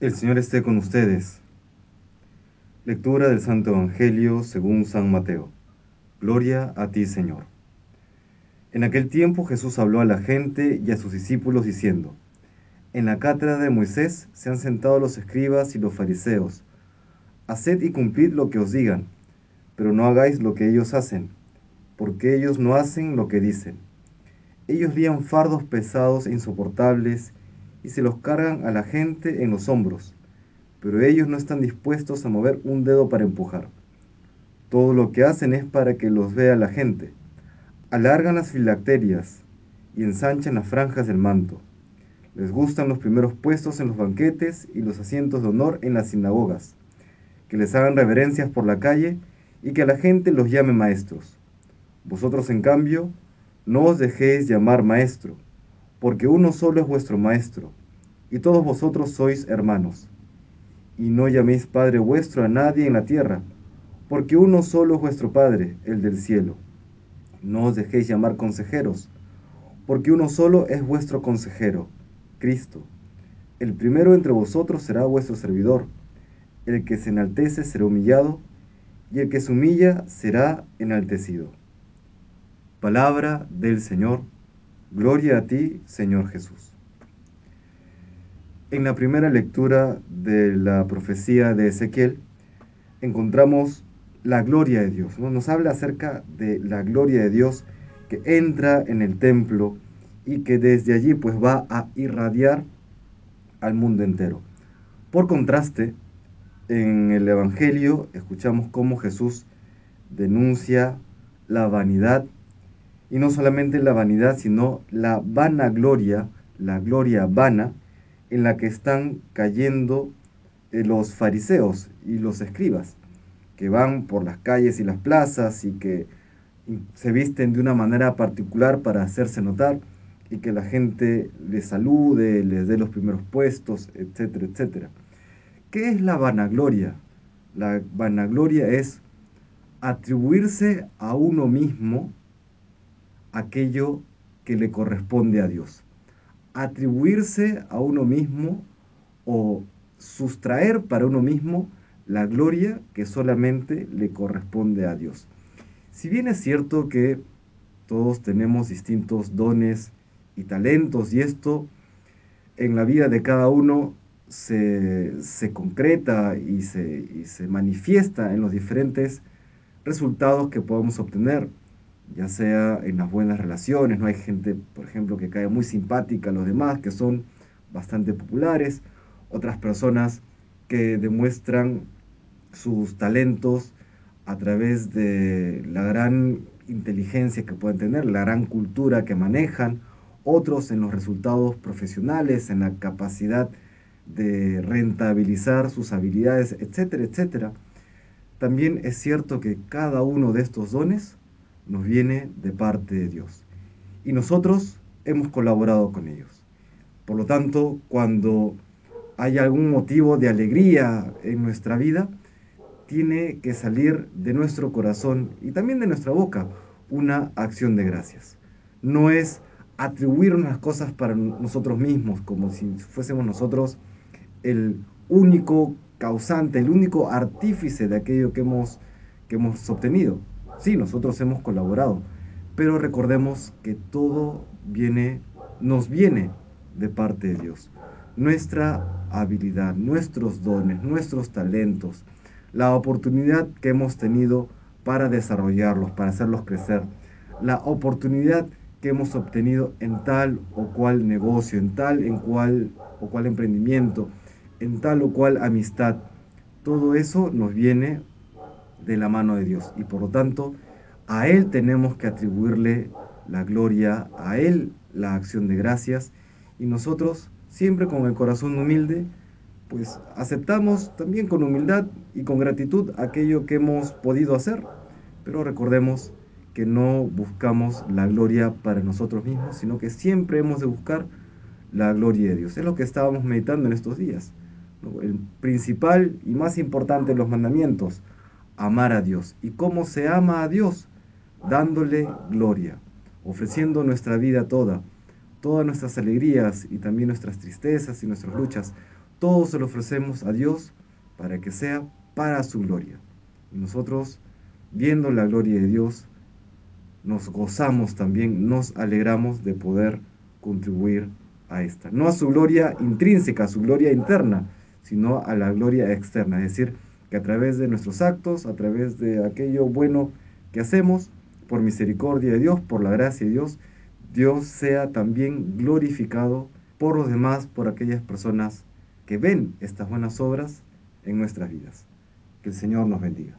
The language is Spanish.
El Señor esté con ustedes. Lectura del Santo Evangelio según San Mateo. Gloria a ti, Señor. En aquel tiempo Jesús habló a la gente y a sus discípulos diciendo, En la cátedra de Moisés se han sentado los escribas y los fariseos. Haced y cumplid lo que os digan, pero no hagáis lo que ellos hacen, porque ellos no hacen lo que dicen. Ellos lían fardos pesados e insoportables y se los cargan a la gente en los hombros, pero ellos no están dispuestos a mover un dedo para empujar. Todo lo que hacen es para que los vea la gente. Alargan las filacterias y ensanchan las franjas del manto. Les gustan los primeros puestos en los banquetes y los asientos de honor en las sinagogas, que les hagan reverencias por la calle y que a la gente los llame maestros. Vosotros, en cambio, no os dejéis llamar maestro porque uno solo es vuestro Maestro, y todos vosotros sois hermanos. Y no llaméis Padre vuestro a nadie en la tierra, porque uno solo es vuestro Padre, el del cielo. No os dejéis llamar consejeros, porque uno solo es vuestro consejero, Cristo. El primero entre vosotros será vuestro servidor. El que se enaltece será humillado, y el que se humilla será enaltecido. Palabra del Señor. Gloria a ti, Señor Jesús. En la primera lectura de la profecía de Ezequiel encontramos la gloria de Dios. ¿no? Nos habla acerca de la gloria de Dios que entra en el templo y que desde allí pues va a irradiar al mundo entero. Por contraste, en el Evangelio escuchamos cómo Jesús denuncia la vanidad y no solamente la vanidad, sino la vanagloria, la gloria vana, en la que están cayendo eh, los fariseos y los escribas, que van por las calles y las plazas y que se visten de una manera particular para hacerse notar y que la gente les salude, les dé los primeros puestos, etcétera, etcétera. ¿Qué es la vanagloria? La vanagloria es atribuirse a uno mismo aquello que le corresponde a Dios. Atribuirse a uno mismo o sustraer para uno mismo la gloria que solamente le corresponde a Dios. Si bien es cierto que todos tenemos distintos dones y talentos y esto en la vida de cada uno se, concreta y se, y se manifiesta en los diferentes resultados que podemos obtener ya sea en las buenas relaciones, no hay gente, por ejemplo, que cae muy simpática a los demás, que son bastante populares, otras personas que demuestran sus talentos a través de la gran inteligencia que pueden tener, la gran cultura que manejan, otros en los resultados profesionales, en la capacidad de rentabilizar sus habilidades, etcétera, etcétera. También es cierto que cada uno de estos dones nos viene de parte de Dios. Y nosotros hemos colaborado con ellos. Por lo tanto, cuando hay algún motivo de alegría en nuestra vida, tiene que salir de nuestro corazón y también de nuestra boca una acción de gracias. No es atribuir unas cosas para nosotros mismos, como si fuésemos nosotros el único causante, el único artífice de aquello que hemos, que hemos obtenido. Sí, nosotros hemos colaborado, pero recordemos que todo viene, nos viene de parte de Dios. Nuestra habilidad, nuestros dones, nuestros talentos, la oportunidad que hemos tenido para desarrollarlos, para hacerlos crecer, la oportunidad que hemos obtenido en tal o cual negocio, en tal en cual o cual emprendimiento, en tal o cual amistad. Todo eso nos viene de la mano de Dios. Y por lo tanto, a Él tenemos que atribuirle la gloria, a Él la acción de gracias. Y nosotros, siempre con el corazón humilde, pues aceptamos también con humildad y con gratitud aquello que hemos podido hacer. Pero recordemos que no buscamos la gloria para nosotros mismos, sino que siempre hemos de buscar la gloria de Dios. Es lo que estábamos meditando en estos días. El principal y más importante de los mandamientos, amar a Dios. ¿Y cómo se ama a Dios? Dándole gloria, ofreciendo nuestra vida toda, todas nuestras alegrías y también nuestras tristezas y nuestras luchas, todo se lo ofrecemos a Dios para que sea para su gloria. Y nosotros, viendo la gloria de Dios, nos gozamos también, nos alegramos de poder contribuir a esta. No a su gloria intrínseca, a su gloria interna, sino a la gloria externa. Es decir, que a través de nuestros actos, a través de aquello bueno que hacemos, por misericordia de Dios, por la gracia de Dios, Dios sea también glorificado por los demás, por aquellas personas que ven estas buenas obras en nuestras vidas. Que el Señor nos bendiga.